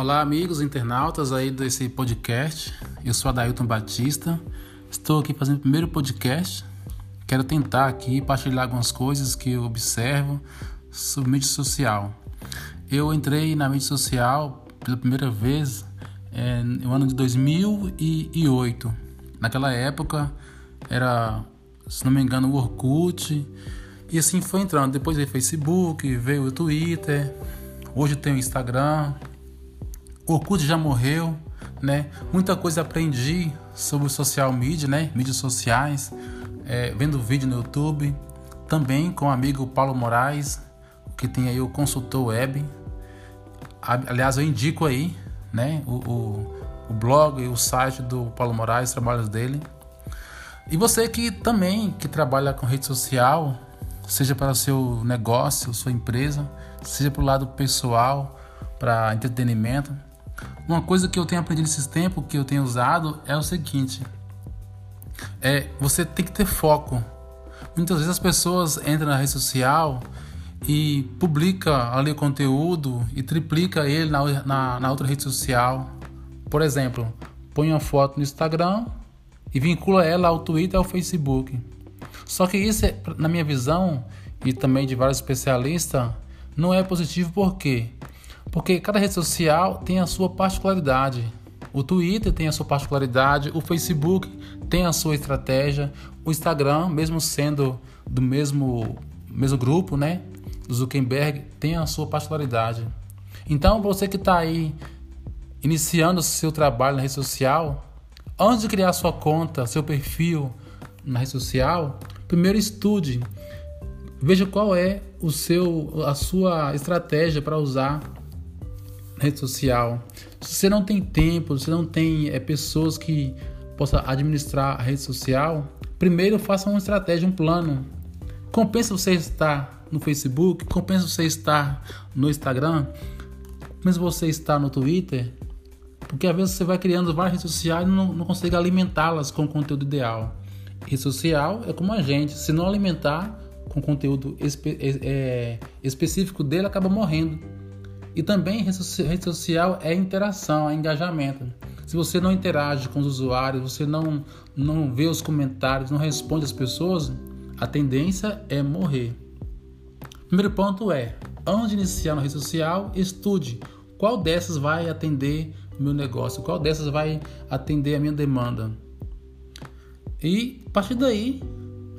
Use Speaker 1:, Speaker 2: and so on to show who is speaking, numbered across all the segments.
Speaker 1: Olá, amigos internautas aí desse podcast. Eu sou Adailton Batista. Estou aqui fazendo o primeiro podcast. Quero tentar aqui partilhar algumas coisas que eu observo sobre mídia social. Eu entrei na mídia social pela primeira vez é, no ano de 2008. Naquela época era, se não me engano, o Orkut. E assim foi entrando. Depois veio o Facebook, veio o Twitter. Hoje tem o Instagram, Orkut já morreu, né? Muita coisa aprendi sobre social media, né? Mídias sociais, é, vendo vídeo no YouTube, também com o amigo Paulo Moraes, que tem aí o consultor web. Aliás, eu indico aí, né? O, o, o blog e o site do Paulo Moraes, trabalhos dele. E você que também que trabalha com rede social, seja para o seu negócio, sua empresa, seja para o lado pessoal, para entretenimento, uma coisa que eu tenho aprendido nesses tempos, que eu tenho usado, é o seguinte: é você tem que ter foco. Muitas vezes as pessoas entram na rede social e publica ali o conteúdo e triplica ele na, na, na outra rede social. Por exemplo, põe uma foto no Instagram e vincula ela ao Twitter ou ao Facebook. Só que isso, é, na minha visão, e também de vários especialistas, não é positivo por quê? Porque cada rede social tem a sua particularidade. O Twitter tem a sua particularidade, o Facebook tem a sua estratégia, o Instagram, mesmo sendo do mesmo, mesmo grupo, né? Do Zuckerberg, tem a sua particularidade. Então, você que está aí iniciando o seu trabalho na rede social, antes de criar sua conta, seu perfil na rede social, primeiro estude, veja qual é o seu, a sua estratégia para usar rede social, se você não tem tempo, se não tem é, pessoas que possam administrar a rede social, primeiro faça uma estratégia, um plano. Compensa você estar no Facebook, compensa você estar no Instagram, compensa você estar no Twitter, porque às vezes você vai criando várias redes sociais e não, não consegue alimentá-las com o conteúdo ideal. Rede social é como a gente, se não alimentar com conteúdo espe é específico dele, acaba morrendo. E também rede social é interação, é engajamento. Se você não interage com os usuários, você não, não vê os comentários, não responde as pessoas, a tendência é morrer. Primeiro ponto é, antes de iniciar na rede social, estude qual dessas vai atender o meu negócio, qual dessas vai atender a minha demanda. E a partir daí,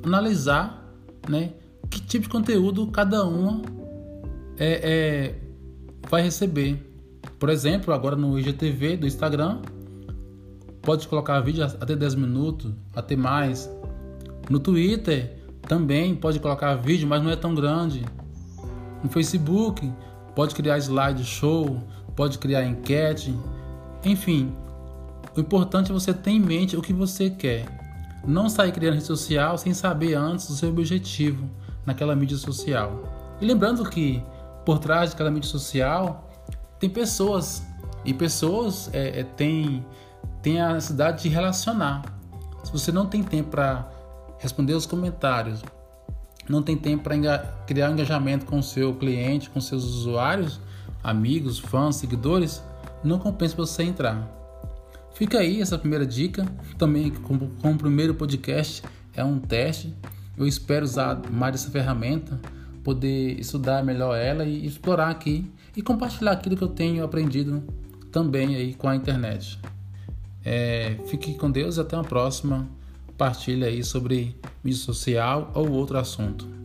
Speaker 1: analisar né, que tipo de conteúdo cada uma é, é vai receber. Por exemplo, agora no IGTV do Instagram, pode colocar vídeo até 10 minutos, até mais. No Twitter também pode colocar vídeo, mas não é tão grande. No Facebook pode criar slide show, pode criar enquete, enfim. O importante é você ter em mente o que você quer. Não sair criando rede social sem saber antes o seu objetivo naquela mídia social. E lembrando que por trás de cada mídia social tem pessoas e pessoas é, é, têm tem a necessidade de relacionar. Se você não tem tempo para responder os comentários, não tem tempo para criar um engajamento com o seu cliente, com seus usuários, amigos, fãs, seguidores, não compensa você entrar. Fica aí essa primeira dica. Também, como, como o primeiro podcast, é um teste. Eu espero usar mais essa ferramenta poder estudar melhor ela e explorar aqui e compartilhar aquilo que eu tenho aprendido também aí com a internet. É, fique com Deus e até uma próxima. Partilha aí sobre mídia social ou outro assunto.